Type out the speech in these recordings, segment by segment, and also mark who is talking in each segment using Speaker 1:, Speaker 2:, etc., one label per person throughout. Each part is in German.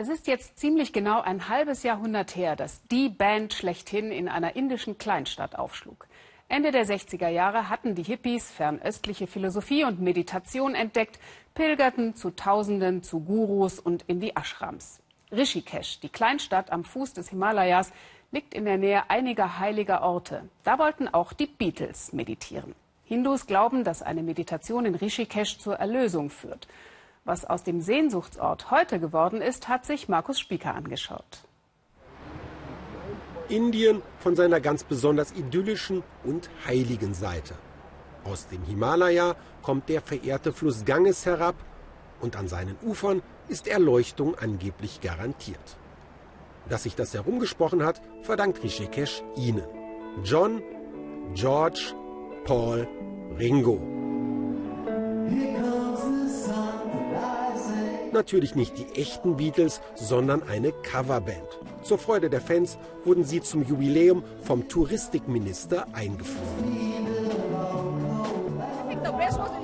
Speaker 1: Es ist jetzt ziemlich genau ein halbes Jahrhundert her, dass die Band schlechthin in einer indischen Kleinstadt aufschlug. Ende der 60er Jahre hatten die Hippies fernöstliche Philosophie und Meditation entdeckt, pilgerten zu Tausenden zu Gurus und in die Ashrams. Rishikesh, die Kleinstadt am Fuß des Himalayas, liegt in der Nähe einiger heiliger Orte. Da wollten auch die Beatles meditieren. Hindus glauben, dass eine Meditation in Rishikesh zur Erlösung führt. Was aus dem Sehnsuchtsort heute geworden ist, hat sich Markus Spieker angeschaut.
Speaker 2: Indien von seiner ganz besonders idyllischen und heiligen Seite. Aus dem Himalaya kommt der verehrte Fluss Ganges herab und an seinen Ufern ist Erleuchtung angeblich garantiert. Dass sich das herumgesprochen hat, verdankt Rishikesh ihnen. John, George, Paul, Ringo. Natürlich nicht die echten Beatles, sondern eine Coverband. Zur Freude der Fans wurden sie zum Jubiläum vom Touristikminister eingeflogen.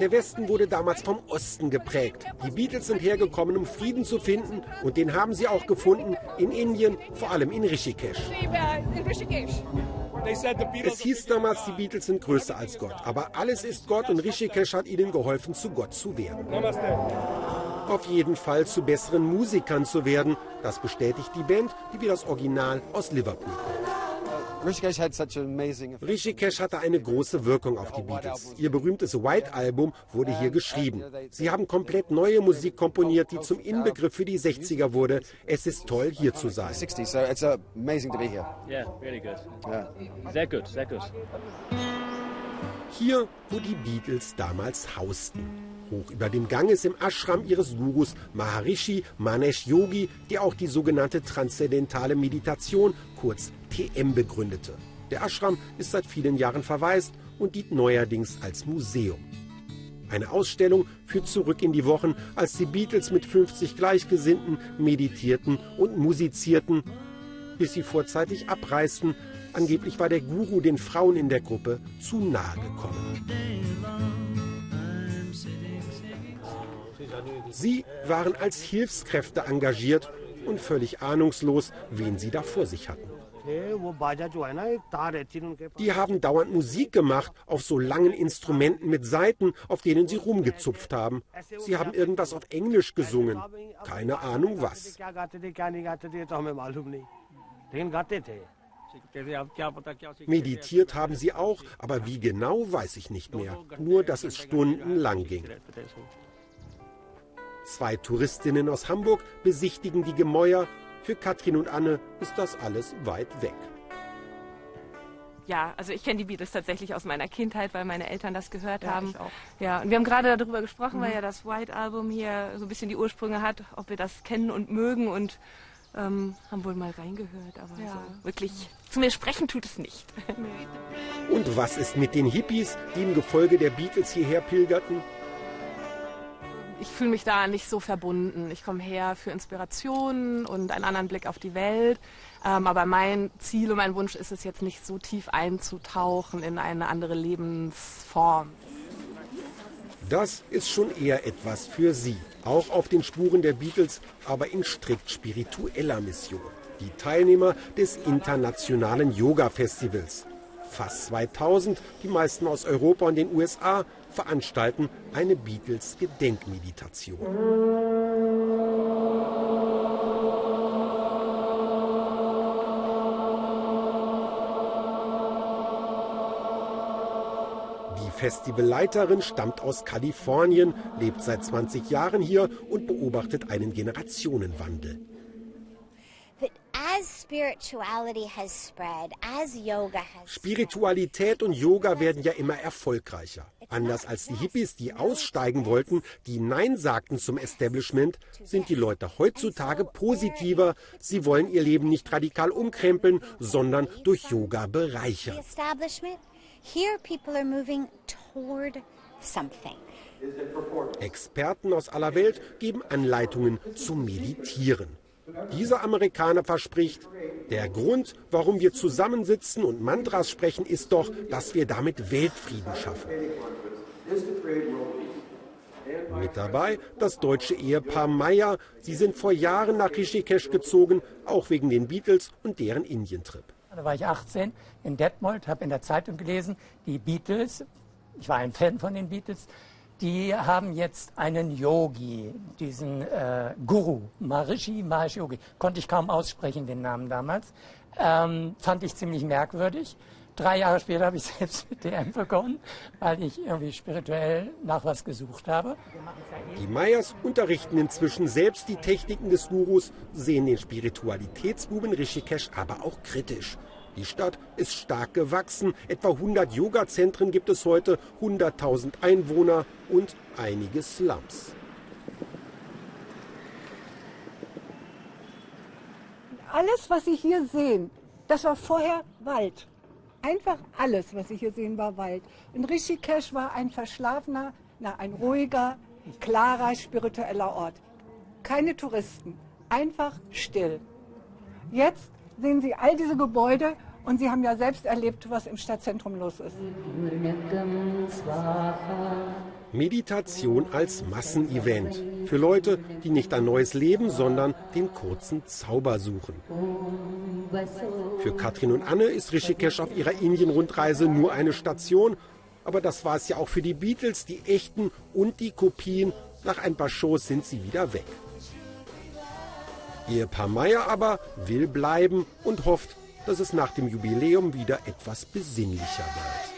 Speaker 2: Der Westen wurde damals vom Osten geprägt. Die Beatles sind hergekommen, um Frieden zu finden. Und den haben sie auch gefunden in Indien, vor allem in Rishikesh. Es hieß damals, die Beatles sind größer als Gott. Aber alles ist Gott und Rishikesh hat ihnen geholfen, zu Gott zu werden auf jeden Fall zu besseren Musikern zu werden. Das bestätigt die Band, die wie das Original aus Liverpool. Rishikesh hatte eine große Wirkung auf die Beatles. Ihr berühmtes White Album wurde hier geschrieben. Sie haben komplett neue Musik komponiert, die zum Inbegriff für die 60er wurde. Es ist toll, hier zu sein.
Speaker 3: Sehr gut, sehr gut.
Speaker 2: Hier, wo die Beatles damals hausten hoch über dem Ganges im Ashram ihres Gurus Maharishi Manesh Yogi, der auch die sogenannte transzendentale Meditation, kurz TM, begründete. Der Ashram ist seit vielen Jahren verwaist und dient neuerdings als Museum. Eine Ausstellung führt zurück in die Wochen, als die Beatles mit 50 Gleichgesinnten meditierten und musizierten, bis sie vorzeitig abreisten. Angeblich war der Guru den Frauen in der Gruppe zu nahe gekommen. Sie waren als Hilfskräfte engagiert und völlig ahnungslos, wen sie da vor sich hatten. Die haben dauernd Musik gemacht auf so langen Instrumenten mit Saiten, auf denen sie rumgezupft haben. Sie haben irgendwas auf Englisch gesungen. Keine Ahnung was. Meditiert haben sie auch, aber wie genau weiß ich nicht mehr. Nur, dass es stundenlang ging. Zwei Touristinnen aus Hamburg besichtigen die Gemäuer. Für Katrin und Anne ist das alles weit weg.
Speaker 4: Ja, also ich kenne die Beatles tatsächlich aus meiner Kindheit, weil meine Eltern das gehört ja, haben. Ich auch. Ja, und wir haben gerade darüber gesprochen, mhm. weil ja das White Album hier so ein bisschen die Ursprünge hat, ob wir das kennen und mögen und ähm, haben wohl mal reingehört, aber ja. so wirklich zu mir sprechen tut es nicht.
Speaker 2: und was ist mit den Hippies, die im Gefolge der Beatles hierher pilgerten?
Speaker 4: ich fühle mich da nicht so verbunden. Ich komme her für Inspirationen und einen anderen Blick auf die Welt. Ähm, aber mein Ziel und mein Wunsch ist es jetzt nicht so tief einzutauchen in eine andere Lebensform.
Speaker 2: Das ist schon eher etwas für Sie. Auch auf den Spuren der Beatles, aber in strikt spiritueller Mission. Die Teilnehmer des Internationalen Yoga Festivals. Fast 2000, die meisten aus Europa und den USA, veranstalten eine Beatles-Gedenkmeditation. Festivalleiterin stammt aus Kalifornien, lebt seit 20 Jahren hier und beobachtet einen Generationenwandel. Spiritualität und Yoga werden ja immer erfolgreicher. Anders als die Hippies, die aussteigen wollten, die Nein sagten zum Establishment, sind die Leute heutzutage positiver. Sie wollen ihr Leben nicht radikal umkrempeln, sondern durch Yoga bereichern. Experten aus aller Welt geben Anleitungen zum Meditieren. Dieser Amerikaner verspricht, der Grund, warum wir zusammensitzen und Mantras sprechen, ist doch, dass wir damit Weltfrieden schaffen. Mit dabei das deutsche Ehepaar Meyer. Sie sind vor Jahren nach Rishikesh gezogen, auch wegen den Beatles und deren Indientrip.
Speaker 5: Da war ich 18 in Detmold, habe in der Zeitung gelesen, die Beatles, ich war ein Fan von den Beatles, die haben jetzt einen Yogi, diesen äh, Guru, Maharishi Mahesh Yogi. Konnte ich kaum aussprechen, den Namen damals. Ähm, fand ich ziemlich merkwürdig. Drei Jahre später habe ich selbst mit DM begonnen, weil ich irgendwie spirituell nach was gesucht habe.
Speaker 2: Die Meyers unterrichten inzwischen selbst die Techniken des Gurus, sehen den Spiritualitätsbuben Rishikesh aber auch kritisch. Die Stadt ist stark gewachsen. Etwa 100 Yoga-Zentren gibt es heute, 100.000 Einwohner und einige Slums.
Speaker 6: Alles, was Sie hier sehen, das war vorher Wald. Einfach alles, was Sie hier sehen, war Wald. Und Rishikesh war ein verschlafener, na, ein ruhiger, klarer, spiritueller Ort. Keine Touristen, einfach still. Jetzt sehen Sie all diese Gebäude und Sie haben ja selbst erlebt, was im Stadtzentrum los ist.
Speaker 2: Meditation als Massenevent. Für Leute, die nicht ein neues Leben, sondern den kurzen Zauber suchen. Für Katrin und Anne ist Rishikesh auf ihrer Indien-Rundreise nur eine Station. Aber das war es ja auch für die Beatles, die echten und die Kopien. Nach ein paar Shows sind sie wieder weg. Ehepaar Meyer aber will bleiben und hofft, dass es nach dem Jubiläum wieder etwas besinnlicher wird.